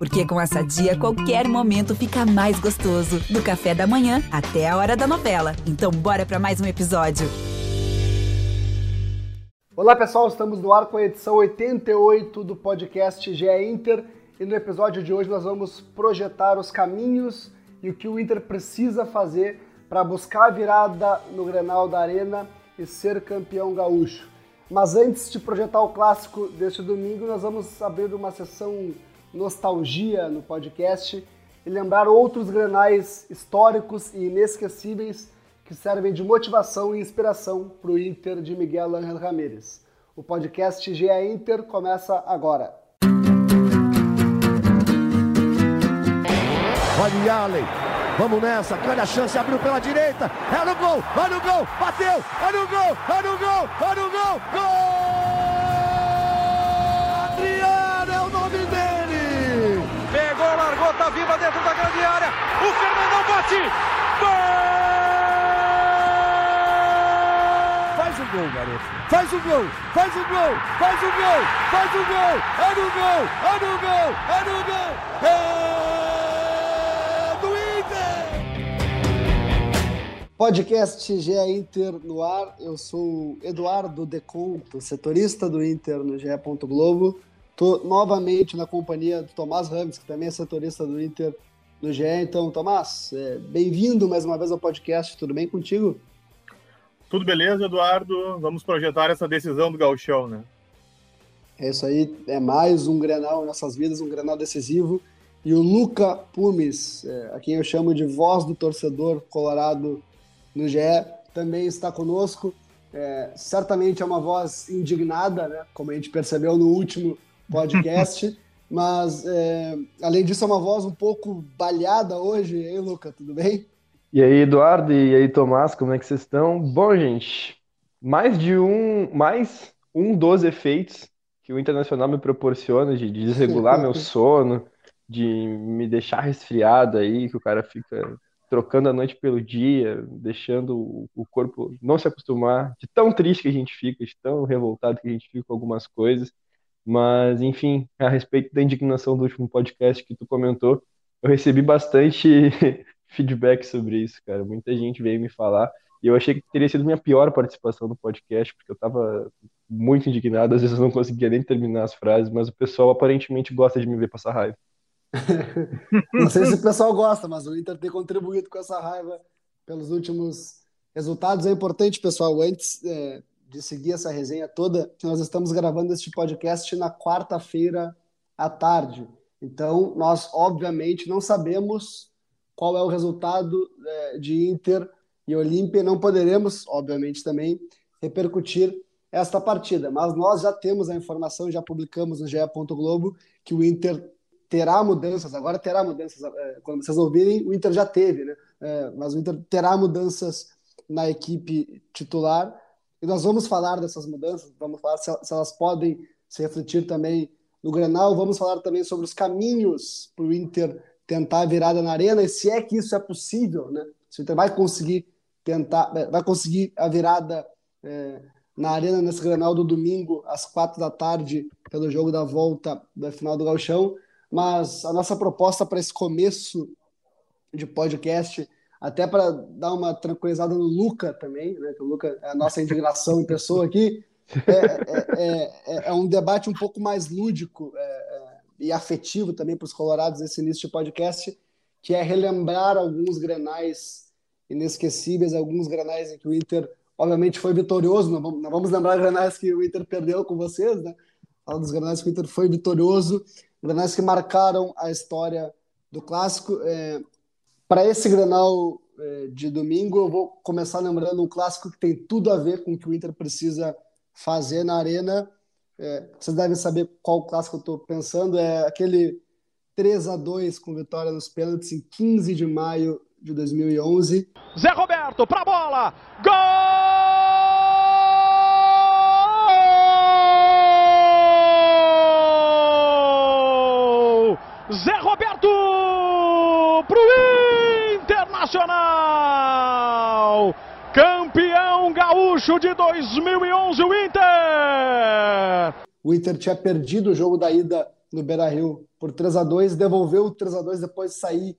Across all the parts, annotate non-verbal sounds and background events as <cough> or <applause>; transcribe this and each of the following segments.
Porque com essa dia, qualquer momento fica mais gostoso. Do café da manhã até a hora da novela. Então, bora para mais um episódio. Olá, pessoal. Estamos no ar com a edição 88 do podcast GE Inter. E no episódio de hoje nós vamos projetar os caminhos e o que o Inter precisa fazer para buscar a virada no Grenal da Arena e ser campeão gaúcho. Mas antes de projetar o clássico deste domingo, nós vamos abrir uma sessão nostalgia no podcast e lembrar outros granais históricos e inesquecíveis que servem de motivação e inspiração para o Inter de Miguel Ángel Ramírez. O podcast GE Inter começa agora. Olha Allen, vamos nessa, grande a chance, abriu pela direita, é no gol, vai no gol, bateu, é no gol, é no gol, é no gol, gol! Viva dentro da grande área. O Fernandão bate. Gol! Faz o gol, garoto. Faz o gol, faz o gol, faz o gol, faz o gol. É no gol, é no gol, é no gol. É do Inter. Podcast GE Inter no ar. Eu sou Eduardo Deconto, setorista do Inter no GE. Globo. Estou novamente na companhia do Tomás Ramos, que também é setorista do Inter no GE. Então, Tomás, é, bem-vindo mais uma vez ao podcast. Tudo bem contigo? Tudo beleza, Eduardo. Vamos projetar essa decisão do Gauchão, né? É isso aí, é mais um Grenal em nossas vidas, um Grenal decisivo. E o Luca Pumes, é, a quem eu chamo de voz do torcedor colorado no GE, também está conosco. É, certamente é uma voz indignada, né? como a gente percebeu no último podcast. <laughs> Mas, é, além disso, é uma voz um pouco balhada hoje, hein, Luca? Tudo bem? E aí, Eduardo, e aí, Tomás, como é que vocês estão? Bom, gente, mais de um, mais um dos efeitos que o Internacional me proporciona de, de desregular <laughs> meu sono, de me deixar resfriado aí, que o cara fica trocando a noite pelo dia, deixando o corpo não se acostumar, de tão triste que a gente fica, de tão revoltado que a gente fica com algumas coisas. Mas, enfim, a respeito da indignação do último podcast que tu comentou, eu recebi bastante <laughs> feedback sobre isso, cara. Muita gente veio me falar. E eu achei que teria sido minha pior participação no podcast, porque eu tava muito indignado, às vezes eu não conseguia nem terminar as frases, mas o pessoal aparentemente gosta de me ver passar raiva. <laughs> não sei se o pessoal gosta, mas o Inter tem contribuído com essa raiva pelos últimos resultados. É importante, pessoal, antes é, de seguir essa resenha toda, nós estamos gravando este podcast na quarta-feira à tarde. Então, nós, obviamente, não sabemos qual é o resultado é, de Inter e Olímpia. Não poderemos, obviamente, também repercutir esta partida. Mas nós já temos a informação, já publicamos no GE. Globo, que o Inter terá mudanças. Agora terá mudanças. É, quando vocês ouvirem, o Inter já teve, né? É, mas o Inter terá mudanças na equipe titular. E nós vamos falar dessas mudanças, vamos falar se, se elas podem se refletir também no Grenal, vamos falar também sobre os caminhos para o Inter tentar a virada na arena e se é que isso é possível, né? Se o Inter vai conseguir tentar, é, vai conseguir a virada é, na arena nesse Grenal do domingo às quatro da tarde pelo jogo da volta da final do Galchão, mas a nossa proposta para esse começo de podcast até para dar uma tranquilizada no Luca também, né? Que o Luca é a nossa indignação em pessoa aqui. É, é, é, é, é um debate um pouco mais lúdico é, e afetivo também para os colorados nesse início de podcast, que é relembrar alguns grenais inesquecíveis, alguns grenais em que o Inter, obviamente, foi vitorioso. Não vamos, não vamos lembrar grenais que o Inter perdeu com vocês, né? Fala dos grenais que o Inter foi vitorioso, grenais que marcaram a história do clássico. É, para esse Grenal é, de domingo, eu vou começar lembrando um clássico que tem tudo a ver com o que o Inter precisa fazer na arena. É, vocês devem saber qual clássico eu estou pensando. É aquele 3 a 2 com vitória nos pênaltis em 15 de maio de 2011. Zé Roberto para a bola! Gol! Zé Roberto pro Internacional! Campeão gaúcho de 2011, o Inter! O Inter tinha perdido o jogo da ida no Beira-Rio por 3 a 2 devolveu o 3 a 2 depois de sair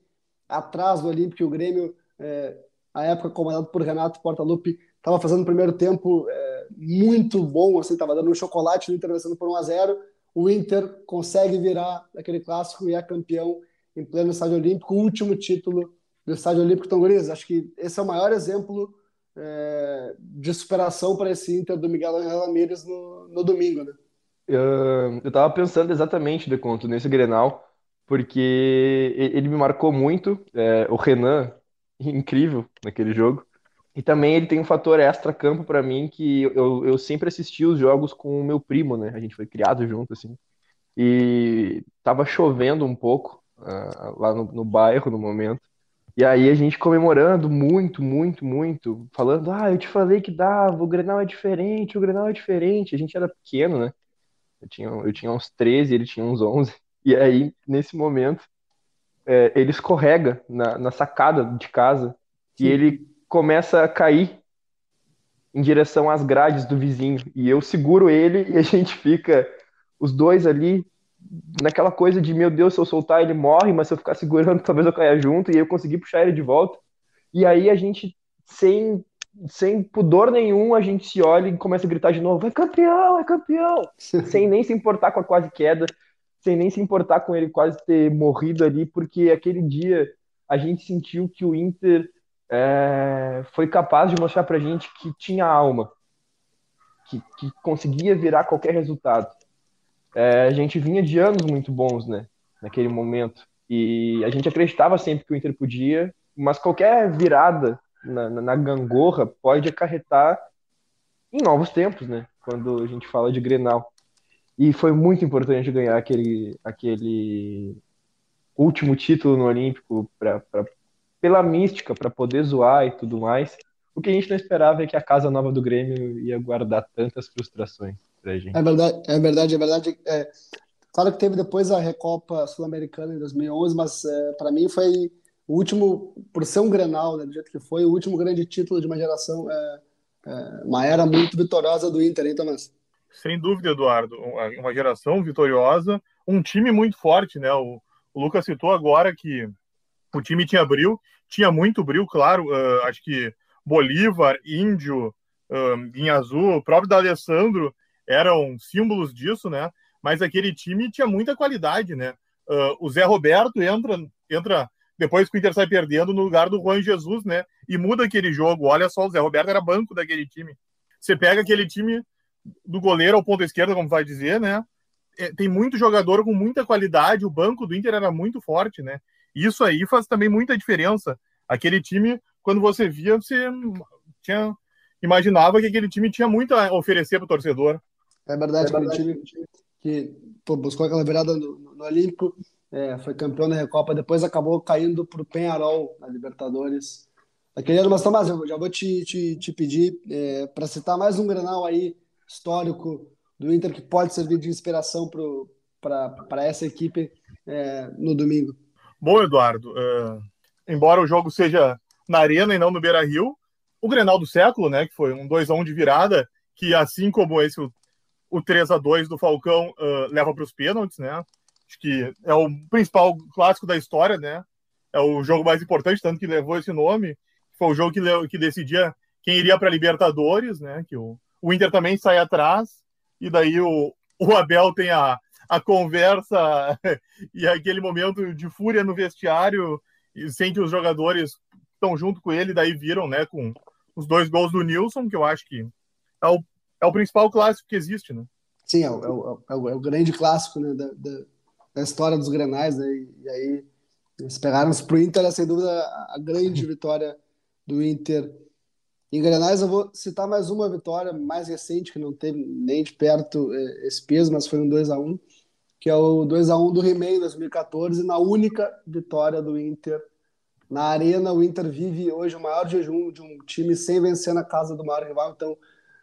atrás do Olímpico. O Grêmio, é, época comandado por Renato Portaluppi, estava fazendo o primeiro tempo é, muito bom, assim, estava dando um chocolate no Inter, vencendo por 1 a 0 O Inter consegue virar aquele clássico e é campeão em pleno estádio olímpico, o último título do estádio olímpico. Guriz, acho que esse é o maior exemplo é, de superação para esse Inter do Miguel Angel Ramírez no, no domingo, né? Eu, eu tava pensando exatamente, de conto nesse Grenal, porque ele me marcou muito, é, o Renan, incrível naquele jogo, e também ele tem um fator extra-campo para mim, que eu, eu sempre assisti os jogos com o meu primo, né? A gente foi criado junto, assim, e tava chovendo um pouco uh, lá no, no bairro no momento, e aí a gente comemorando muito, muito, muito, falando, ah, eu te falei que dava, o Grenal é diferente, o Grenal é diferente. A gente era pequeno, né? Eu tinha, eu tinha uns 13, ele tinha uns 11. E aí, nesse momento, é, ele escorrega na, na sacada de casa Sim. e ele começa a cair em direção às grades do vizinho. E eu seguro ele e a gente fica, os dois ali, naquela coisa de, meu Deus, se eu soltar ele morre, mas se eu ficar <laughs> segurando, talvez eu caia junto, e eu consegui puxar ele de volta. E aí a gente, sem, sem pudor nenhum, a gente se olha e começa a gritar de novo, é campeão, é campeão! <laughs> sem nem se importar com a quase queda, sem nem se importar com ele quase ter morrido ali, porque aquele dia a gente sentiu que o Inter é, foi capaz de mostrar pra gente que tinha alma, que, que conseguia virar qualquer resultado é, a gente vinha de anos muito bons, né? Naquele momento. E a gente acreditava sempre que o Inter podia, mas qualquer virada na, na, na gangorra pode acarretar em novos tempos, né? Quando a gente fala de Grenal. E foi muito importante ganhar aquele, aquele último título no Olímpico pra, pra pela mística, para poder zoar e tudo mais. O que a gente não esperava é que a casa nova do Grêmio ia guardar tantas frustrações pra gente. É verdade, é verdade, é verdade. É, claro que teve depois a Recopa Sul-Americana em 2011, mas é, para mim foi o último, por ser um Grenal, né, do jeito que foi, o último grande título de uma geração, é, é, uma era muito vitoriosa do Inter, hein, Tomás? Sem dúvida, Eduardo. Uma geração vitoriosa, um time muito forte, né? O, o Lucas citou agora que o time tinha bril, tinha muito bril, claro. Uh, acho que Bolívar, Índio, uh, em azul, o próprio D'Alessandro eram símbolos disso, né? Mas aquele time tinha muita qualidade, né? Uh, o Zé Roberto entra, entra depois que o Inter sai perdendo no lugar do Juan Jesus, né? E muda aquele jogo. Olha só, o Zé Roberto era banco daquele time. Você pega aquele time do goleiro ao ponto esquerdo, como vai dizer, né? É, tem muito jogador com muita qualidade. O banco do Inter era muito forte, né? Isso aí faz também muita diferença. Aquele time, quando você via, você tinha, imaginava que aquele time tinha muito a oferecer para o torcedor. É verdade, é verdade. aquele time que pô, buscou aquela virada no, no Olímpico, é, foi campeão da Recopa, depois acabou caindo para o Penharol na Libertadores. Aquele ano, mas Tomás, eu já vou te, te, te pedir é, para citar mais um Grenal aí histórico do Inter que pode servir de inspiração para essa equipe é, no domingo. Bom, Eduardo, uh, embora o jogo seja na Arena e não no Beira Rio, o Grenal do século, né, que foi um 2x1 de virada, que assim como esse o 3 a 2 do Falcão uh, leva para os pênaltis, né? Acho que é o principal clássico da história, né? É o jogo mais importante, tanto que levou esse nome. Foi o jogo que, que decidia quem iria para a Libertadores, né? Que o, o Inter também sai atrás, e daí o, o Abel tem a, a conversa <laughs> e aquele momento de fúria no vestiário, e sente os jogadores estão junto com ele, daí viram, né, com os dois gols do Nilson, que eu acho que é o é o principal clássico que existe, né? Sim, é o, é o, é o é grande clássico né, da, da, da, história dos Grenais, né? E, e aí eles pegaram-se pro Inter, é sem dúvida a grande vitória do Inter. Em Grenais eu vou citar mais uma vitória mais recente, que não teve nem de perto é, esse peso, mas foi um 2 a 1 que é o 2 a 1 do He-Man 2014, na única vitória do Inter na Arena. O Inter vive hoje o maior jejum de um time sem vencer na casa do maior rival, então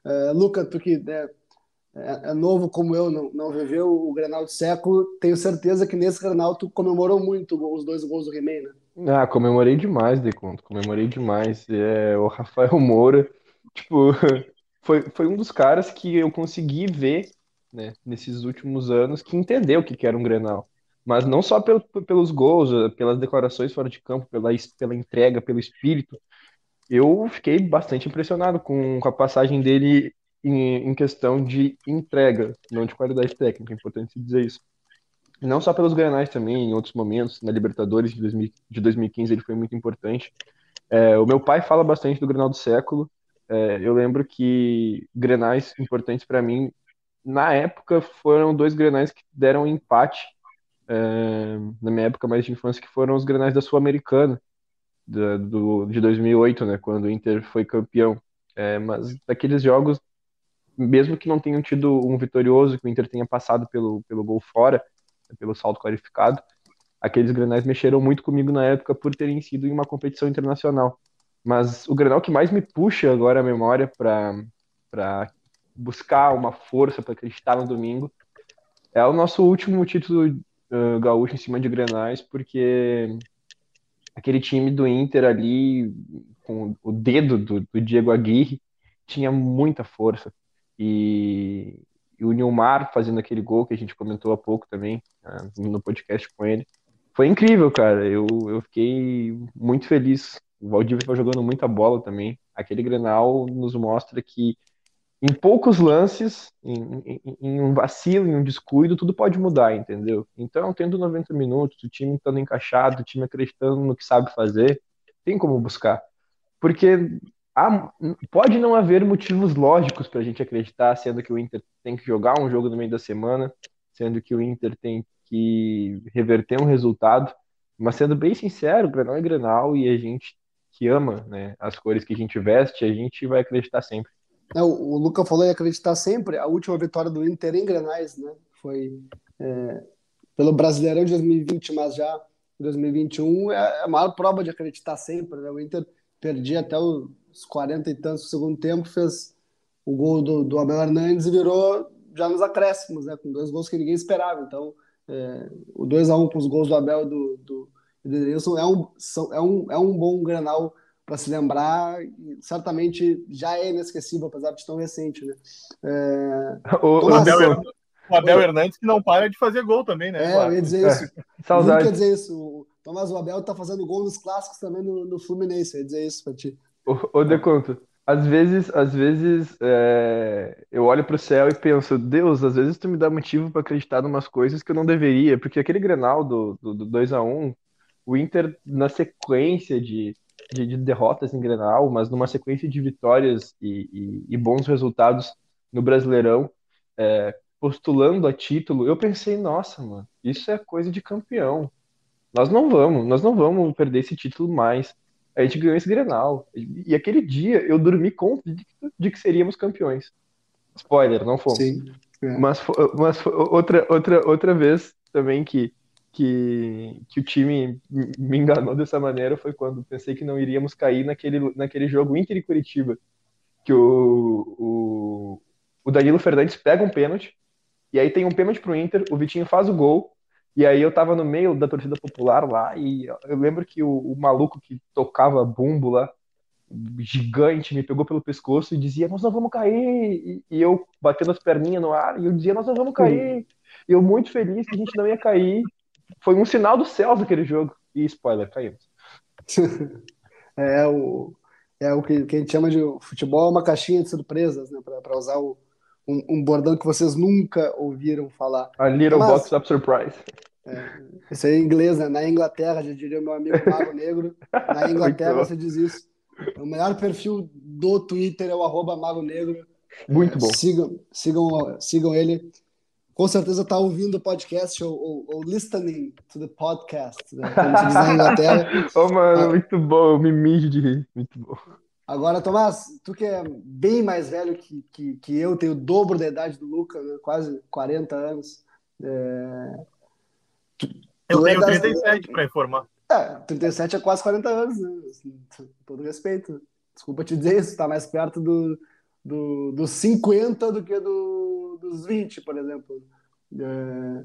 Uh, Luca, tu que é, é, novo como eu, não, não viveu o Grenal de século, tenho certeza que nesse Grenal tu comemorou muito os dois gols do He-Man, né? Ah, comemorei demais, Deconto, comemorei demais. É, o Rafael Moura, tipo, <laughs> foi, foi um dos caras que eu consegui ver né, nesses últimos anos que entendeu o que era um Grenal. Mas não só pelo, pelos gols, pelas declarações fora de campo, pela, pela entrega, pelo espírito. Eu fiquei bastante impressionado com, com a passagem dele em, em, questão de entrega, não de qualidade técnica, é importante dizer isso. Não só pelos granais também, em outros momentos, na Libertadores de, 2000, de 2015 ele foi muito importante. É, o meu pai fala bastante do Grenal do século. É, eu lembro que grenais importantes para mim, na época, foram dois grenais que deram empate, é, na minha época mais de infância, que foram os grenais da Sul-Americana, do, de 2008, né, quando o Inter foi campeão. É, mas daqueles jogos, mesmo que não tenham tido um vitorioso, que o Inter tenha passado pelo, pelo gol fora, pelo salto qualificado, aqueles grenais mexeram muito comigo na época por terem sido em uma competição internacional. Mas o grenal que mais me puxa agora a memória para buscar uma força para acreditar no domingo é o nosso último título uh, gaúcho em cima de grenais, porque aquele time do Inter ali, com o dedo do, do Diego Aguirre, tinha muita força. E, e, o Nilmar fazendo aquele gol que a gente comentou há pouco também, uh, no podcast com ele. Foi incrível, cara. Eu, eu fiquei muito feliz. O Valdívia está jogando muita bola também. Aquele Grenal nos mostra que em poucos lances, em, em, em, um vacilo, em um descuido, tudo pode mudar, entendeu? Então, tendo 90 minutos, o time estando encaixado, o time acreditando no que sabe fazer, tem como buscar. Porque há, pode não haver motivos lógicos para a gente acreditar, sendo que o Inter tem que jogar um jogo no meio da semana, sendo que o Inter tem que reverter um resultado, mas sendo bem sincero, Grenal é Grenal e a gente que ama né, as cores que a gente veste, a gente vai acreditar sempre. É, o, o Luca falou em acreditar sempre. A última vitória do Inter em Grenais, né? Foi é, pelo Brasileirão de 2020, mas já em 2021 é a maior prova de acreditar sempre. Né? O Inter perdia até os 40 e tantos do segundo tempo, fez o gol do, do Abel Hernandes e virou já nos acréscimos, né? Com dois gols que ninguém esperava. Então, é, o 2 a 1 com os gols do Abel e do, do, do é um, são, é, um, é um bom Grenal para se lembrar, certamente já é inesquecível, apesar de tão recente, né? É... O, Abel, o Abel Hernandes que não para de fazer gol também, né? É, claro. eu ia dizer isso. <laughs> É. Saudade. Eu dizer isso. O Tomás, o Abel tá fazendo gol nos clássicos também no, no Fluminense, eu ia dizer isso para ti. Ô, Deconto, às vezes, às vezes é, eu olho para o céu e penso, Deus, às vezes tu me dá motivo para acreditar em umas coisas que eu não deveria, porque aquele Grenal do, do, do 2 a 1 o Inter na sequência de de, de, derrotas em Grenal, mas numa sequência de vitórias e, e, e bons resultados no Brasileirão, é, postulando a título, eu pensei, nossa, mano, isso é coisa de campeão. Nós não vamos, nós não vamos perder esse título mais. A gente ganhou esse Grenal. E aquele dia eu dormi convicto de que seríamos campeões. Spoiler, não fomos. Sim. É. Mas, mas outra, outra, outra vez também que que, que o time me enganou dessa maneira foi quando pensei que não iríamos cair naquele, naquele jogo Inter e Curitiba, que o, o, o Danilo Fernandes pega um pênalti, e aí tem um pênalti pro Inter, o Vitinho faz o gol, e aí eu tava no meio da torcida popular lá, e eu lembro que o, o maluco que tocava bumbo lá, gigante, me pegou pelo pescoço e dizia, nós não vamos cair, e, eu batendo as perninhas no ar, e eu dizia, nós não vamos cair, e eu muito feliz que a gente não ia cair, foi um sinal do céu daquele jogo. E spoiler, caímos. <laughs> é o, é o que, que, a gente chama de futebol é uma caixinha de surpresas, né? Para usar o, um, um, bordão que vocês nunca ouviram falar. A little Mas, box of surprise. É, isso aí é em inglês, né? Na Inglaterra, já diria meu amigo Mago Negro. Na <laughs> Inglaterra você diz isso. O melhor perfil do Twitter é o arroba Mago Negro. Muito é, bom. Sigam, sigam, sigam ele com certeza está ouvindo o podcast ou, ou, ou, listening to the podcast, né? <laughs> Como se diz na Inglaterra. Ô, oh, mano, ah, muito bom, eu me mijo de rir, muito bom. Agora, Tomás, tu que é bem mais velho que, que, que eu, tenho o dobro da idade do Lucas, né? quase 40 anos. É... Tu, eu tenho é das... 37 para informar. É, 37 é quase 40 anos, né? Com todo respeito. Desculpa te dizer isso, está mais perto do, do, dos 50 do que do, dos 20, por exemplo. É...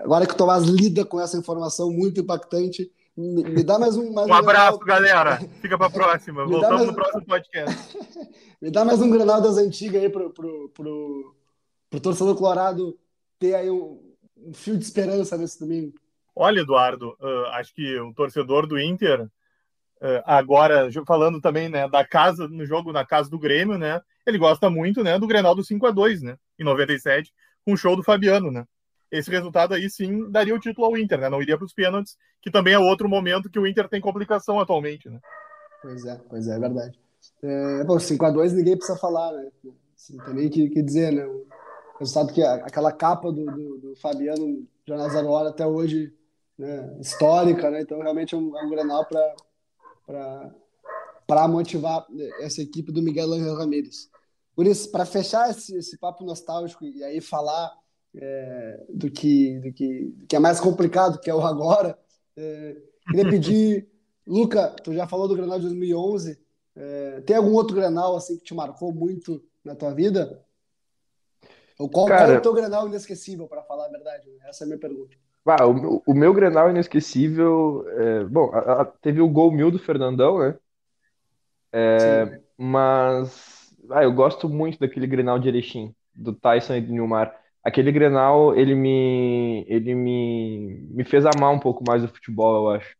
Agora que o Tomás lida com essa informação muito impactante, me, me dá mais um. Mais um, um abraço, granal... galera. <laughs> Fica para a próxima. Voltamos mais... no próximo podcast. <laughs> me dá mais um granal das antigas aí pro, pro, pro, o torcedor colorado ter aí um, um, fio de esperança nesse domingo? Olha, Eduardo, uh, acho que o torcedor do Inter, agora falando também né, da casa, no jogo na casa do Grêmio, né? Ele gosta muito né, do Grenal do 5 a 2 né? Em 97, com o show do Fabiano, né? Esse resultado aí sim daria o título ao Inter, né? Não iria para os pênaltis, que também é outro momento que o Inter tem complicação atualmente, né? Pois é, pois é, é verdade. É, bom, 5x2 ninguém precisa falar, né? Assim, tem nem que, que dizer, né? O resultado que aquela capa do, do, do Fabiano Zero Hora até hoje, né? histórica, né? Então realmente é um, é um granal para motivar essa equipe do Miguel Angel Ramírez. Por isso, para fechar esse, esse papo nostálgico e aí falar é, do, que, do, que, do que é mais complicado, que é o agora, é, queria pedir <laughs> Luca, tu já falou do Grenal de 2011. É, tem algum outro Grenal assim que te marcou muito na tua vida? Ou qual, Cara, qual é o teu Grenal inesquecível, para falar a verdade? Essa é a minha pergunta. Ah, o, o meu Grenal inesquecível, é, bom, a, a, teve o gol mil do Fernandão, né? É, mas ah, eu gosto muito daquele Grenal de Erechim, do Tyson e do Nilmar. Aquele Grenal, ele me, ele me, me fez amar um pouco mais o futebol, eu acho.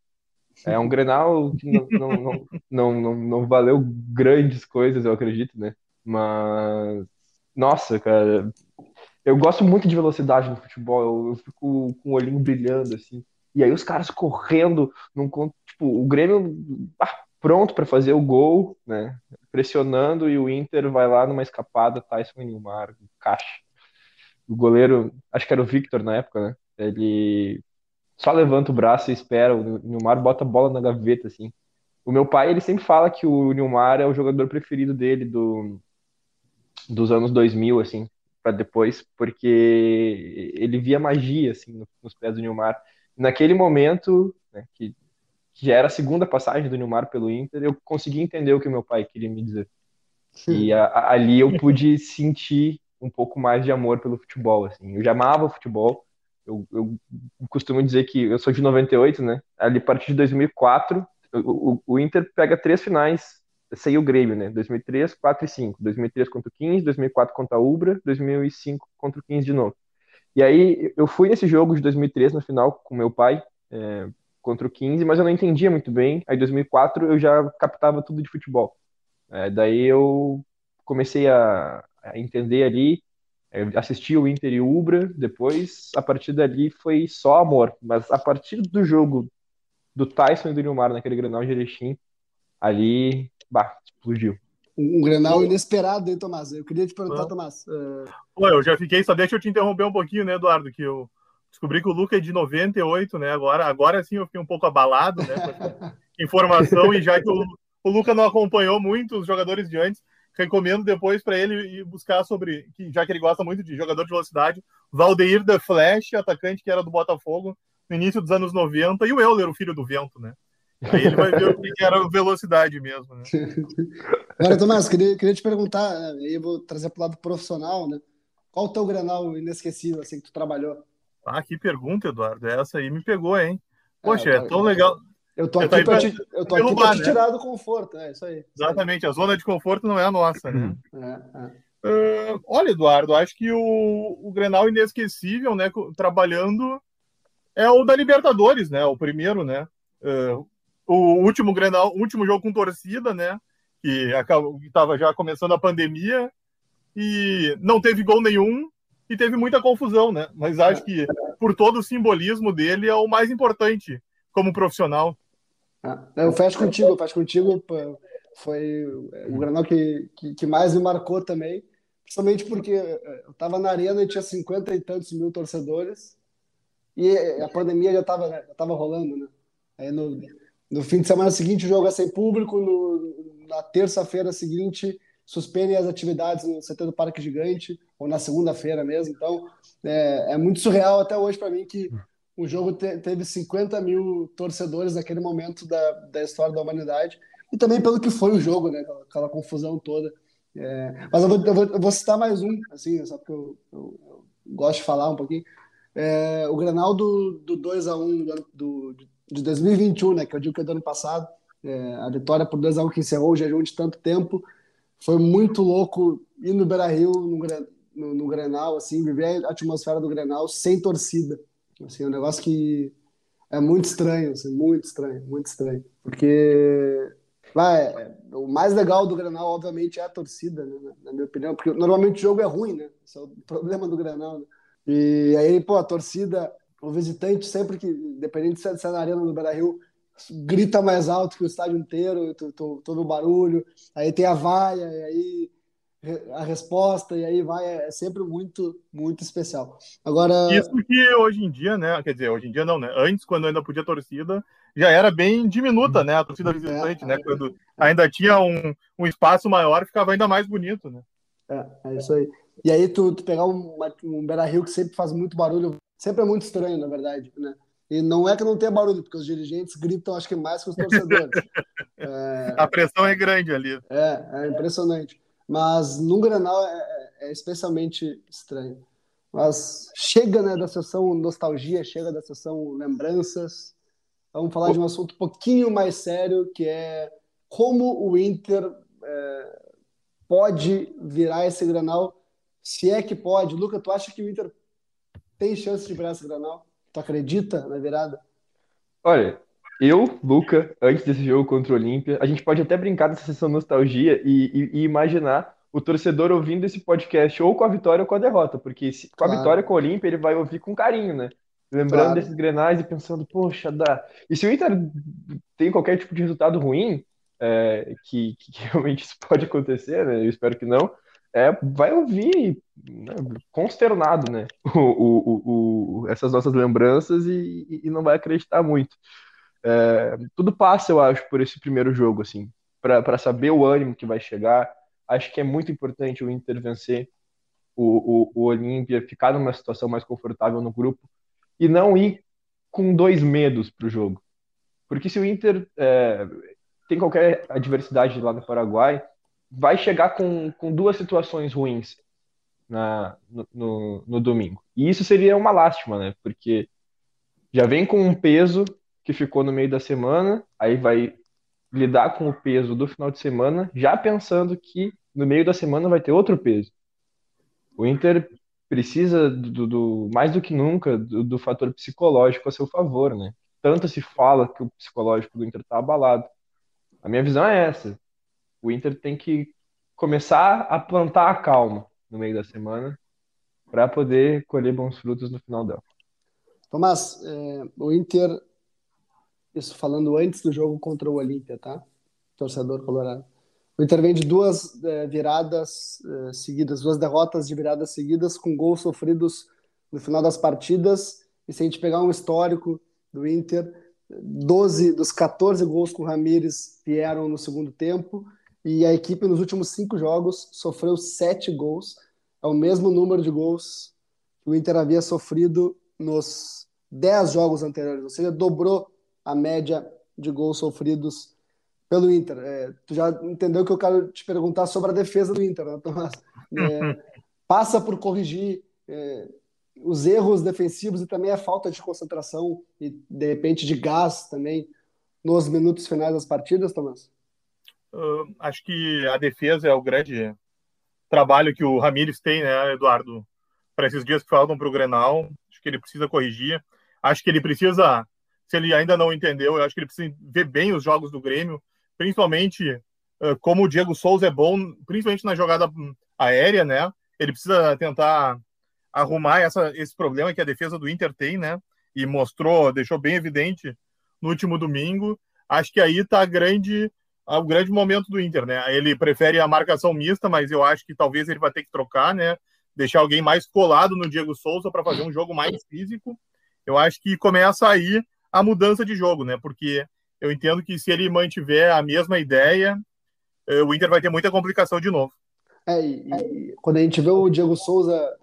É um Grenal que não, não, não, não, não, não valeu grandes coisas, eu acredito, né? Mas, nossa, cara, eu gosto muito de velocidade no futebol, eu, fico com o olhinho brilhando, assim. E aí os caras correndo, num, tipo, o Grêmio ah, pronto para fazer o gol, né? Pressionando, e o Inter vai lá numa escapada, Tyson e Nilmar, caixa. O goleiro, acho que era o Victor na época, né? Ele só levanta o braço e espera. O Nilmar bota a bola na gaveta, assim. O meu pai, ele sempre fala que o Nilmar é o jogador preferido dele do, dos anos 2000, assim, para depois, porque ele via magia, assim, nos pés do Nilmar. Naquele momento, né, que, que já era a segunda passagem do Nilmar pelo Inter, eu consegui entender o que o meu pai queria me dizer. E a, a, ali eu pude sentir um pouco mais de amor pelo futebol, assim. Eu já amava o futebol, eu, eu costumo dizer que eu sou de 98, né? Ali a partir de 2004, o, o Inter pega três finais sem o Grêmio, né? 2003, 4 e 5. 2003 contra o 15, 2004 contra a Ubra, 2005 contra o 15 de novo. E aí eu fui nesse jogo de 2003 na final com meu pai é, contra o 15, mas eu não entendia muito bem. Aí 2004 eu já captava tudo de futebol. É, daí eu comecei a, a entender ali eu assisti o Inter e o Ubra, depois, a partir dali foi só amor. Mas a partir do jogo do Tyson e do Nilmar naquele Grenal de Erechim, ali, bah, explodiu. Um, Grenal inesperado, hein, Tomás? Eu queria te perguntar, ah. Tomás. Uh... eu já fiquei, só deixa eu te interromper um pouquinho, né, Eduardo, que eu descobri que o Luca é de 98, né, agora, agora sim eu fiquei um pouco abalado, né, com <laughs> informação, e já que o, o Luca não acompanhou muito os jogadores de antes, recomendo depois para ele ir buscar sobre, já que ele gosta muito de jogador de velocidade, Valdeir The Flash, atacante que era do Botafogo no início dos anos 90, e o Euler, o filho do vento, né? Aí ele vai ver o que era velocidade mesmo, né? <laughs> Agora, Tomás, queria, queria te perguntar, aí eu vou trazer para o lado profissional, né? Qual o teu granal inesquecível, assim, que tu trabalhou? Ah, que pergunta, Eduardo. Essa aí me pegou, hein? Poxa, é, é tão legal. Eu tô aqui para te, eu tô aqui pra te né? tirar do conforto, é isso aí. Exatamente, a zona de conforto não é a nossa, né? É. Uh, olha, Eduardo, acho que o, o Grenal inesquecível, né, trabalhando, é o da Libertadores, né, o primeiro, né? Uh, o último Grenal, último jogo com torcida, né, que estava já começando a pandemia e não teve gol nenhum e teve muita confusão, né? Mas acho que por todo o simbolismo dele é o mais importante como profissional. Ah, eu fecho contigo, eu fecho contigo. Foi o Granal que, que, que, mais me marcou também, principalmente porque eh, eu estava na arena e tinha cinquenta e tantos mil torcedores e a pandemia já estava já tava rolando, né? Aí no, no fim de semana seguinte o jogo é sem público, no, na terça-feira seguinte suspendem as atividades no CT do Parque Gigante, ou na segunda-feira mesmo. Então, é, é muito surreal até hoje para mim que o jogo te, teve 50 mil torcedores naquele momento da, da história da humanidade. E também pelo que foi o jogo, né? Aquela, aquela confusão toda. É, mas eu vou, eu, vou, eu vou, citar mais um, assim, só porque eu, eu, gosto de falar um pouquinho. É, o Granal do, do 2x1 do, do, de 2021, né? Que eu digo que é do ano passado. É, a vitória por 2x1 que encerrou o jejum de tanto tempo. Foi muito louco ir no Beira Rio, no, no, no Grenal, assim, viver a atmosfera do Grenal sem torcida. Assim, é um negócio que é muito estranho, assim, muito estranho, muito estranho. Porque vai, o mais legal do Grenal, obviamente, é a torcida, né, na minha opinião, porque normalmente o jogo é ruim, né? Esse é o problema do Grenal. Né? E aí, pô, a torcida, o visitante, sempre que, dependendo de se é na arena do Beira-Rio, grita mais alto que o estádio inteiro, todo o barulho, aí tem a vaia, e aí a resposta, e aí vai, é sempre muito, muito especial. Agora. Isso que hoje em dia, né? Quer dizer, hoje em dia não, né? Antes, quando ainda podia torcida, já era bem diminuta, né? A torcida visitante, é, né? É, quando ainda tinha um, um espaço maior, ficava ainda mais bonito, né? É, é isso aí. E aí, tu, tu pegar um, um Beira Rio que sempre faz muito barulho, sempre é muito estranho, na verdade, né? E não é que não tenha barulho, porque os dirigentes gritam, acho que mais que os torcedores. <laughs> é... A pressão é grande ali. É, é impressionante. Mas no Grenal é, é, é especialmente estranho. Mas chega né, da sessão nostalgia, chega da sessão lembranças. Vamos falar de um assunto um pouquinho mais sério, que é como o Inter é, pode virar esse Granal, se é que pode. Luca, tu acha que o Inter tem chance de virar esse Granal? Tu acredita na virada? Olha, eu, Luca, antes desse jogo contra o Olímpia, a gente pode até brincar dessa sessão nostalgia e, e, e, imaginar o torcedor ouvindo esse podcast ou com a vitória ou com a derrota, porque se, com a vitória com o Olímpia ele vai ouvir com carinho, né? Lembrando claro. desses grenais e pensando, poxa, dá. E se o Inter tem qualquer tipo de resultado ruim, é, que, que, <laughs> realmente isso pode acontecer, né? Eu espero que não, é, vai ouvir né, consternado, né? O, o, o, essas nossas lembranças e, e não vai acreditar muito. É, tudo passa, eu acho, por esse primeiro jogo, assim, para saber o ânimo que vai chegar. Acho que é muito importante o Inter vencer o, o, o Olímpia, ficar numa situação mais confortável no grupo e não ir com dois medos para o jogo. Porque se o Inter é, tem qualquer adversidade lá no Paraguai, vai chegar com, com duas situações ruins na, no, no, no domingo. E isso seria uma lástima, né? Porque já vem com um peso que ficou no meio da semana, aí vai lidar com o peso do final de semana, já pensando que no meio da semana vai ter outro peso. O Inter precisa do, do mais do que nunca do, do, fator psicológico a seu favor, né? Tanto se fala que o psicológico do Inter está abalado. A minha visão é essa. O Inter tem que começar a plantar a calma no meio da semana para poder colher bons frutos no final dela. Tomás, é, o Inter isso falando antes do jogo contra o Olímpia, tá? Torcedor colorado. O Inter vem de duas é, viradas é, seguidas, duas derrotas de viradas seguidas, com gols sofridos no final das partidas. E se a gente pegar um histórico do Inter, 12 dos 14 gols com o Ramires vieram no segundo tempo. E a equipe, nos últimos cinco jogos, sofreu sete gols. É o mesmo número de gols que o Inter havia sofrido nos dez jogos anteriores, ou seja, dobrou a média de gols sofridos pelo Inter. É, tu já entendeu que eu quero te perguntar sobre a defesa do Inter, né, Tomás? <laughs> É, passa por corrigir é, os erros defensivos e também a falta de concentração e, de repente, de gás também nos minutos finais das partidas, Tomás? Uh, acho que a defesa é o grande trabalho que o Ramires tem, né, Eduardo? Para esses dias que faltam para o Grenal, acho que ele precisa corrigir. Acho que ele precisa se ele ainda não entendeu, eu acho que ele precisa ver bem os jogos do Grêmio, principalmente uh, como o Diego Souza é bom, principalmente na jogada aérea, né? Ele precisa tentar arrumar essa, esse problema que a defesa do Inter tem, né? E mostrou, deixou bem evidente no último domingo. Acho que aí está grande o grande momento do Inter, né? Ele prefere a marcação mista, mas eu acho que talvez ele vai ter que trocar, né? Deixar alguém mais colado no Diego Souza para fazer um jogo mais físico. Eu acho que começa aí a mudança de jogo, né? Porque eu entendo que se ele mantiver a mesma ideia, eh, o Inter vai ter muita complicação de novo. É, e, e quando a gente vê o Diego Souza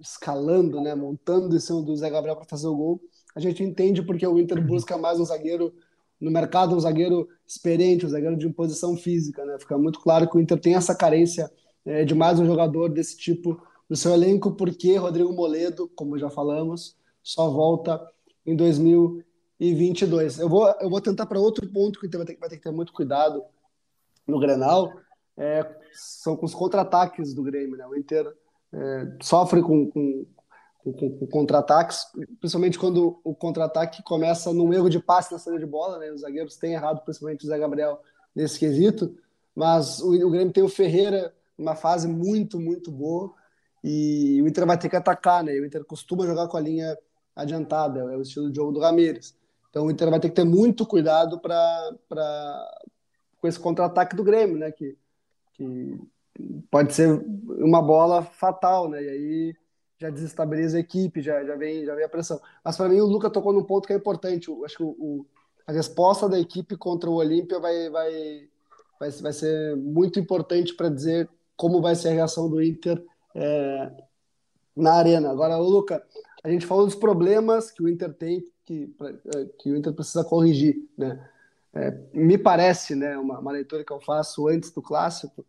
escalando, né, montando em cima do Zé Gabriel para fazer o gol, a gente entende porque o Inter busca mais um zagueiro no mercado, um zagueiro experiente, um zagueiro de imposição física, né? Fica muito claro que o Inter tem essa carência é, de mais um jogador desse tipo no seu elenco, porque Rodrigo Moledo, como já falamos, só volta em 2000 e 22. Eu vou, eu vou tentar para outro ponto que vai ter, vai ter que ter muito cuidado no Grenal, é, são com os contra-ataques do Grêmio. Né? O Inter é, sofre com, com, com, com contra-ataques, principalmente quando o contra-ataque começa num erro de passe na saída de bola, né? Os zagueiros têm errado, principalmente o Zé Gabriel, nesse quesito, mas o, o Grêmio tem o Ferreira numa fase muito, muito boa, e o Inter vai ter que atacar, né? O Inter costuma jogar com a linha adiantada, é o estilo de jogo do Ramires. Então o Inter vai ter que ter muito cuidado para com esse contra-ataque do Grêmio, né? Que, que pode ser uma bola fatal, né? E aí já desestabiliza a equipe, já, já, vem, já vem a pressão. Mas para mim o Luca tocou num ponto que é importante. Eu acho que o, o, a resposta da equipe contra o Olímpia vai, vai, vai, vai ser muito importante para dizer como vai ser a reação do Inter é, na arena. Agora, o Luca, a gente falou dos problemas que o Inter tem, que, é, que o Inter precisa corrigir, né? É, me parece, né, uma, uma leitura que eu faço antes do clássico,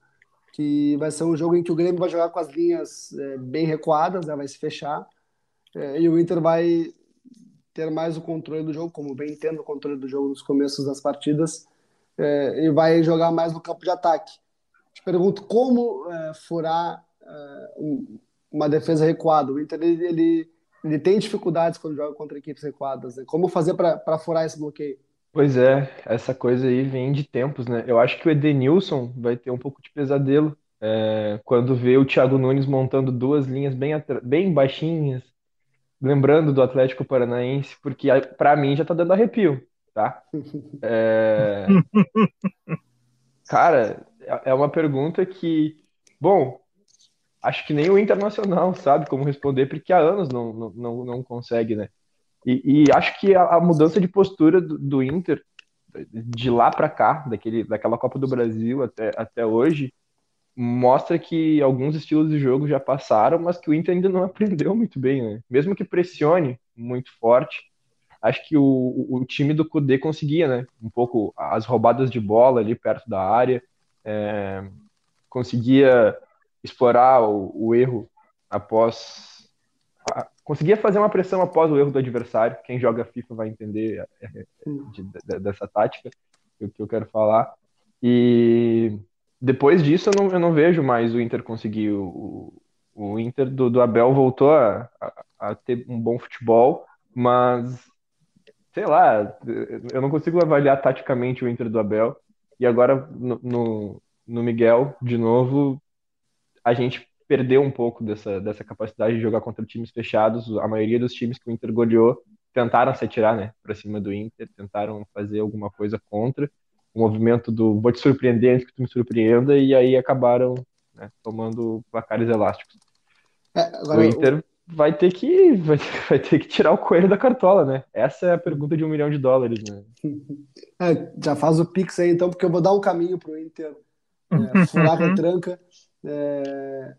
que vai ser um jogo em que o Grêmio vai jogar com as linhas é, bem recuadas, né, vai se fechar, é, e o Inter vai ter mais o controle do jogo, como bem tendo o controle do jogo nos começos das partidas, é, e vai jogar mais no campo de ataque. Te pergunto como é, furar é, uma defesa recuada. O Inter ele, ele, ele, tem dificuldades quando joga contra equipes recuadas. Né? Como fazer para furar esse bloqueio? Pois é, essa coisa aí vem de tempos, né? Eu acho que o Edenilson vai ter um pouco de pesadelo é, quando vê o Thiago Nunes montando duas linhas bem, bem baixinhas, lembrando do Atlético Paranaense, porque para mim já tá dando arrepio, tá? É... <laughs> Cara, é, é uma pergunta que, bom, acho que nem o Internacional sabe como responder, porque há anos não, não, não, não consegue, né? E, e acho que a, a, mudança de postura do, do Inter, de lá para cá, daquele, daquela Copa do Brasil até, até hoje, mostra que alguns estilos de jogo já passaram, mas que o Inter ainda não aprendeu muito bem, né? Mesmo que pressione muito forte, acho que o, o time do Kudê conseguia, né? Um pouco as roubadas de bola ali perto da área, é, conseguia explorar o, o erro após conseguia fazer uma pressão após o erro do adversário. Quem joga FIFA vai entender é, é, é, de, de, dessa tática o que eu quero falar. E depois disso eu não, eu não vejo mais o Inter conseguir. O, o Inter do, do Abel voltou a, a, a, ter um bom futebol, mas sei lá, eu não consigo avaliar taticamente o Inter do Abel. E agora no, no, no Miguel, de novo, a gente perdeu um pouco dessa, dessa capacidade de jogar contra times fechados. A maioria dos times que o Inter goleou tentaram se atirar né, para cima do Inter, tentaram fazer alguma coisa contra. O movimento do vou te surpreender antes que tu me surpreenda, e aí acabaram né, tomando placares elásticos. É, agora, o Inter o... vai ter que vai, <laughs> vai, ter que tirar o coelho da cartola, né? Essa é a pergunta de um milhão de dólares, né? <laughs> É, já faz o pix aí então, porque eu vou dar um caminho para o Inter é, furar a tranca. É,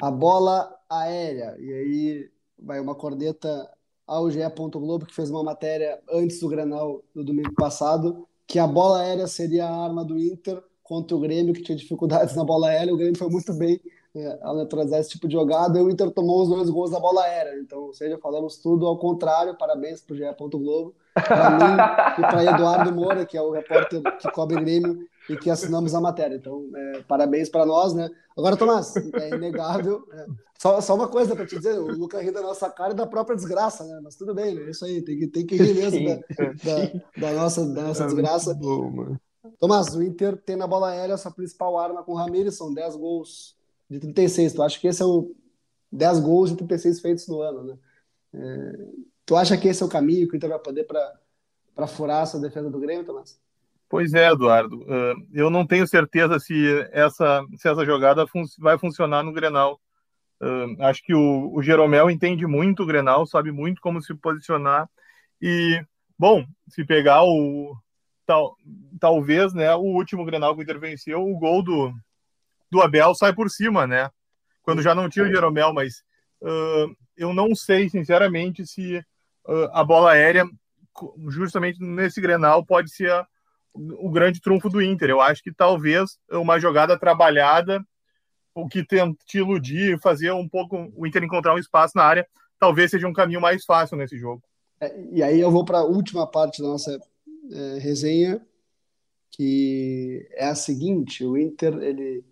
a bola aérea. E aí vai uma corneta ao GE. Globo, que fez uma matéria antes do Granal do domingo passado, que a bola aérea seria a arma do Inter contra o Grêmio, que tinha dificuldades na bola aérea. O Grêmio foi muito bem é, ao neutralizar esse tipo de jogada, e o Inter tomou os dois gols da bola aérea. Então, ou seja, falamos tudo ao contrário. Parabéns para o GE. Globo, para mim e para Eduardo Moura, que é o repórter que cobre Grêmio <laughs> e que assinamos a matéria. Então, é, parabéns para nós, né? Agora, Tomás, é inegável. É, só, só uma coisa para te dizer: o Lucas ri da nossa cara e da própria desgraça, né? Mas tudo bem, né? Isso aí, tem que, tem que rir mesmo da, da, da, nossa, da nossa é desgraça. Bom, Tomás, o Inter tem na bola aérea essa principal arma com o Ramires, são 10 gols de 36. Tu acha que esse é o 10 gols de 36 feitos no ano, né? É, tu acha que esse é o caminho que o Inter vai poder para furar essa defesa do Grêmio, Tomás? Pois é, Eduardo. Uh, eu não tenho certeza se essa, se essa jogada fun vai funcionar no Grenal. Uh, acho que o, o Jeromel entende muito o Grenal, sabe muito como se posicionar. E, bom, se pegar o. Tal, talvez, né, o último Grenal que intervenceu, o gol do, do Abel sai por cima, né? Quando já não tinha o Jeromel, mas uh, eu não sei, sinceramente, se a bola aérea, justamente nesse Grenal, pode ser a, o grande trunfo do Inter. Eu acho que talvez uma jogada trabalhada, o que tente iludir, fazer um pouco o Inter encontrar um espaço na área, talvez seja um caminho mais fácil nesse jogo. É, e aí eu vou para a última parte da nossa é, resenha, que é a seguinte: o Inter, ele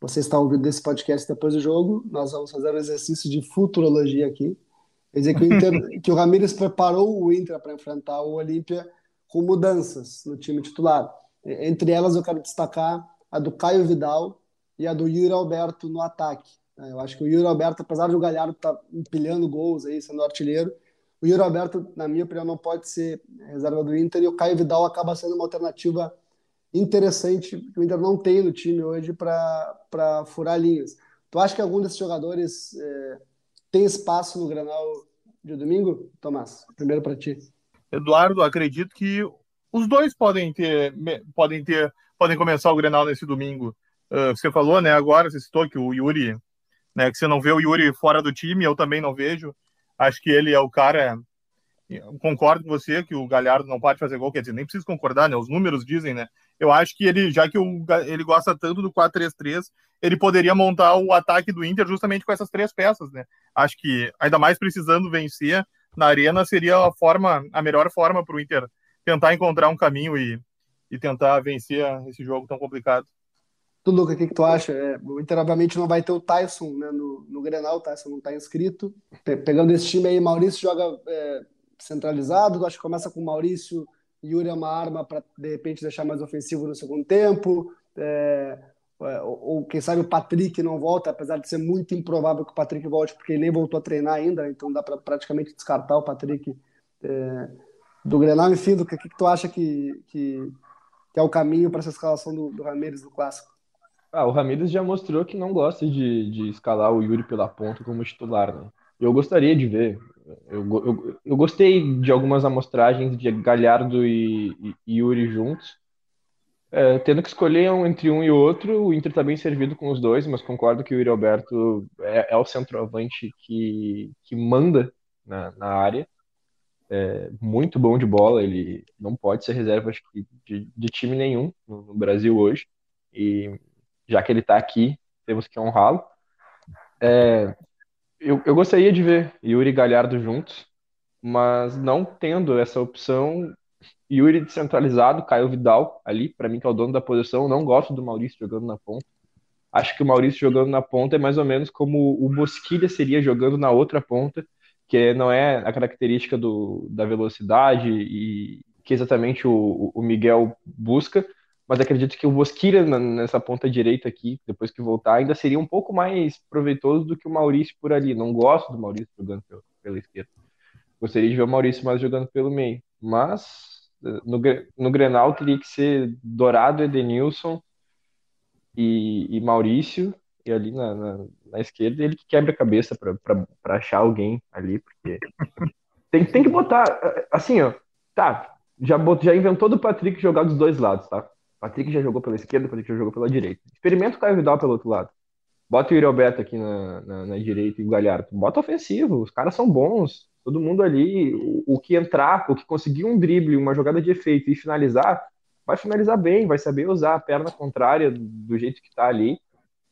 você está ouvindo esse podcast depois do jogo, nós vamos fazer um exercício de futurologia aqui. Quer dizer que o, Inter, <laughs> que o Ramires preparou o Inter para enfrentar o Olímpia com mudanças no time titular. Entre elas, eu quero destacar a do Caio Vidal e a do Yuri Alberto no ataque. Eu acho que o Yuri Alberto, apesar de o Galhardo estar tá empilhando gols aí, sendo artilheiro, o Yuri Alberto, na minha opinião, não pode ser reserva do Inter e o Caio Vidal acaba sendo uma alternativa interessante que o Inter não tem no time hoje para furar linhas. Tu acha que algum desses jogadores é, tem espaço no Granal de domingo, Tomás? Primeiro para ti. Eduardo, acredito que os dois podem ter, podem ter, podem começar o Grenal nesse domingo. Uh, você falou, né? Agora você citou que o Yuri, né? Que você não vê o Yuri fora do time, eu também não vejo. Acho que ele é o cara. Concordo com você que o Galhardo não pode fazer gol, quer dizer, nem preciso concordar, né? Os números dizem, né? Eu acho que ele, já que o, ele gosta tanto do 4-3-3, ele poderia montar o ataque do Inter justamente com essas três peças, né? Acho que ainda mais precisando vencer na arena seria a forma, a melhor forma para o Inter tentar encontrar um caminho e, e tentar vencer esse jogo tão complicado. Tu, Luca, o que, que tu acha? É, o Inter, obviamente, não vai ter o Tyson né, no, no Grenal, o Tyson não está inscrito. Pe pegando esse time aí, Maurício joga é, centralizado, acho que começa com Maurício, Yuri é uma arma para, de repente, deixar mais ofensivo no segundo tempo. É, ou, ou, quem sabe o Patrick não volta, apesar de ser muito improvável que o Patrick volte, porque ele nem voltou a treinar ainda, então dá para praticamente descartar o Patrick é, do Grenal. Enfim, do que, que tu acha que, que, que é o caminho para essa escalação do, do Ramires do Clássico? Ah, o Ramires já mostrou que não gosta de, de escalar o Yuri pela ponta como titular, né? Eu gostaria de ver. Eu, eu, eu gostei de algumas amostragens de Galhardo e, e Yuri juntos. É, tendo que escolher um, entre um e outro, o Inter está bem servido com os dois, mas concordo que o Yuri Alberto é, é o centroavante que, que manda na, na área. É muito bom de bola, ele não pode ser reserva acho que, de, de time nenhum no, no Brasil hoje. E já que ele está aqui, temos que honrá-lo. É, eu, eu gostaria de ver Yuri e Galhardo juntos, mas não tendo essa opção, Yuri descentralizado, Caio Vidal ali, para mim que é o dono da posição, não gosto do Maurício jogando na ponta. Acho que o Maurício jogando na ponta é mais ou menos como o Bosquilha seria jogando na outra ponta, que não é a característica do, da velocidade e que exatamente o, o Miguel busca, mas acredito que o Bosquilha nessa ponta direita aqui, depois que voltar, ainda seria um pouco mais proveitoso do que o Maurício por ali. Não gosto do Maurício jogando pela esquerda. Gostaria de ver o Maurício mais jogando pelo meio. Mas no, no Grenal teria que ser Dourado, Edenilson e, e Maurício, e ali na, na, na, esquerda ele que quebra a cabeça para achar alguém ali, porque <laughs> tem, tem que botar, assim, ó, tá, já, bot, já inventou do Patrick jogar dos dois lados, tá? Patrick já jogou pela esquerda, Patrick já jogou pela direita. Experimenta o Caio Vidal pelo outro lado. Bota o Yuri Alberto aqui na, na, na, direita e o Galhardo. Bota ofensivo, os caras são bons. Todo mundo ali, o, o, que entrar, o que conseguir um drible, uma jogada de efeito e finalizar, vai finalizar bem, vai saber usar a perna contrária do jeito que tá ali.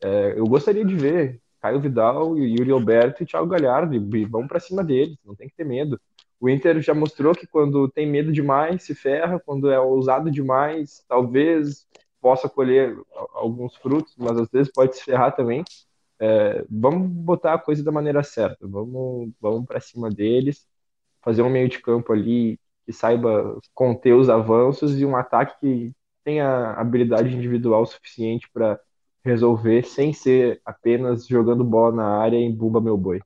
É, eu gostaria de ver Caio Vidal, Yuri Alberto e Thiago Galhardo. E para cima deles, não tem que ter medo. O Inter já mostrou que quando tem medo demais, se ferra, quando é ousado demais, talvez possa colher alguns frutos, mas às vezes pode se ferrar também. É, vamos botar a coisa da maneira certa, vamos, vamos para cima deles, fazer um meio de campo ali que saiba conter os avanços e um ataque que tenha habilidade individual suficiente para resolver sem ser apenas jogando bola na área em buba meu boi.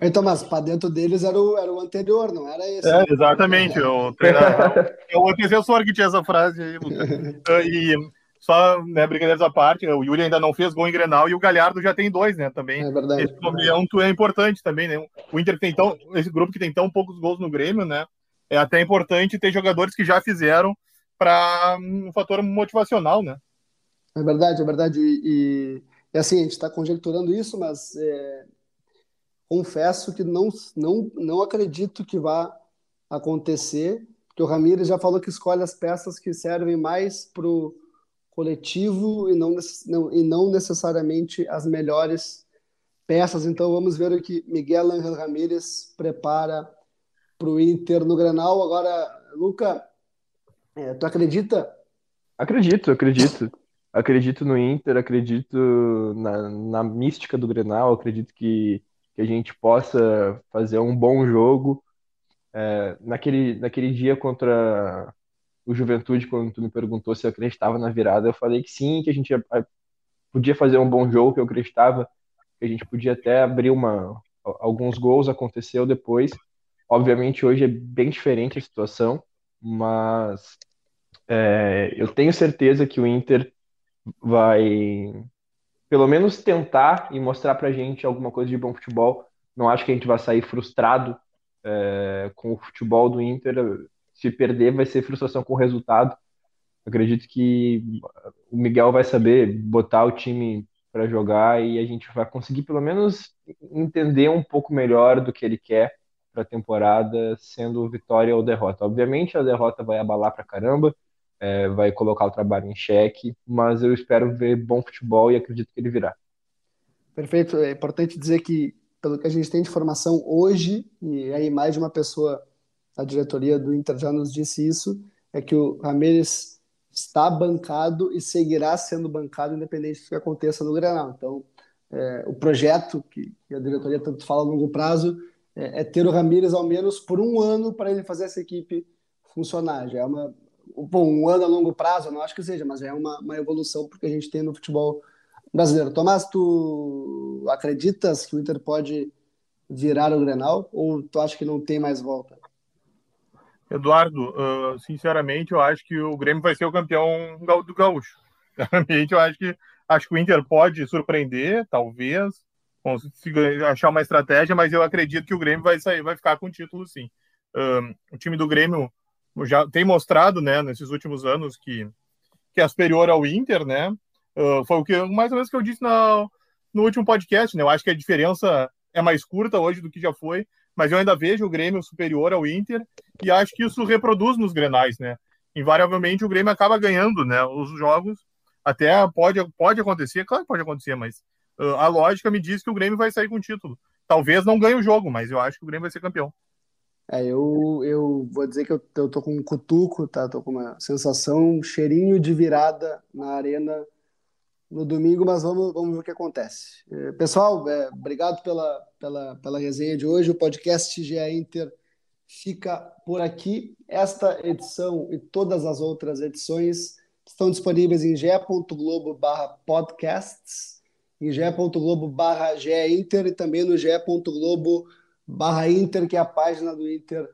Então, mas para dentro deles era o, era o anterior, não era esse? É, exatamente. O treinador, <laughs> é o antecessor que tinha essa frase aí, <laughs> E só, né, brincadeiras à parte, o Yuri ainda não fez gol em Grenal e o Galhardo já tem dois, né, também. É verdade. Esse momento é importante também, né? O Inter tem tão, esse grupo que tem tão poucos gols no Grêmio, né? É até importante ter jogadores que já fizeram para um fator motivacional, né? É verdade, é verdade. E, e, assim, a gente está conjecturando isso, mas é, confesso que não, não, não acredito que vá acontecer, porque o Ramires já falou que escolhe as peças que servem mais para o coletivo e não, não, e não necessariamente as melhores peças. Então vamos ver o que Miguel Angel Ramírez prepara para o Inter no Granal. Agora, Luca, é, tu acredita? Acredito, acredito. acredito no Inter, acredito na, na mística do Grenal, acredito que, que a gente possa fazer um bom jogo. É, naquele, naquele dia contra o Juventude, quando tu me perguntou se eu acreditava na virada, eu falei que sim, que a gente podia fazer um bom jogo, que eu acreditava que a gente podia até abrir uma, alguns gols, aconteceu depois. Obviamente hoje é bem diferente a situação, mas é, eu tenho certeza que o Inter vai pelo menos tentar e mostrar pra gente alguma coisa de bom futebol. Não acho que a gente vai sair frustrado é, com o futebol do Inter. Se perder, vai ser frustração com o resultado. Acredito que o Miguel vai saber botar o time para jogar e a gente vai conseguir pelo menos entender um pouco melhor do que ele quer para a temporada, sendo vitória ou derrota. Obviamente a derrota vai abalar para caramba, é, vai colocar o trabalho em xeque, mas eu espero ver bom futebol e acredito que ele virá. Perfeito. É importante dizer que, pelo que a gente tem de informação hoje, e aí mais de uma pessoa da diretoria do Inter já nos disse isso, é que o Ramires está bancado e seguirá sendo bancado independente do que aconteça no Granal. Então, é, o projeto que, que, a diretoria tanto fala a longo prazo é, é ter o Ramires ao menos por um ano para ele fazer essa equipe funcionar. Já é uma, bom, um ano a longo prazo, não acho que seja, mas é uma, uma evolução porque a gente tem no futebol brasileiro. Tomás, tu acreditas que o Inter pode virar o Grenal ou tu acha que não tem mais volta? Eduardo, uh, sinceramente, eu acho que o Grêmio vai ser o campeão do Gaúcho. <laughs> Sinceramente, eu acho que acho que o Inter pode surpreender, talvez, consiga achar uma estratégia, mas eu acredito que o Grêmio vai sair, vai ficar com o título, sim. Uh, o time do Grêmio já tem mostrado, né, nesses últimos anos que, que é superior ao Inter, né? Uh, foi o que mais ou menos que eu disse no último podcast, né? Eu acho que a diferença é mais curta hoje do que já foi, mas eu ainda vejo o Grêmio superior ao Inter e acho que isso reproduz nos Grenais, né? Invariavelmente o Grêmio acaba ganhando, né? Os jogos até pode pode acontecer, claro que pode acontecer, mas uh, a lógica me diz que o Grêmio vai sair com o título. Talvez não ganhe o jogo, mas eu acho que o Grêmio vai ser campeão. É, eu, eu vou dizer que eu, eu tô com um cutuco, tá? Tô com uma sensação, um cheirinho de virada na arena no domingo, mas vamos, vamos ver o que acontece. É, pessoal, é, obrigado pela, pela, pela resenha de hoje. O podcast GE Inter fica por aqui. Esta edição e todas as outras edições estão disponíveis em ge.globo podcasts, em ge.globo barra Inter e também no ge.globo barra Inter, que é a página do Inter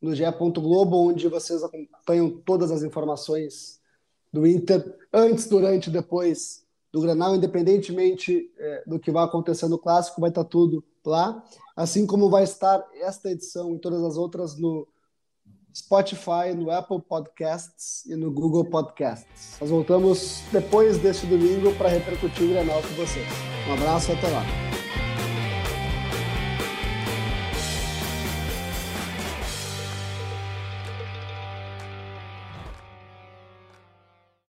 no GE. Globo, onde vocês acompanham todas as informações do Inter antes, durante e depois do Granal, independentemente é, do que vai acontecer no Clássico, vai estar tudo lá, assim como vai estar esta edição e todas as outras no Spotify, no Apple Podcasts e no Google Podcasts. Nós voltamos depois deste domingo para repercutir o Granal com vocês. Um abraço até lá.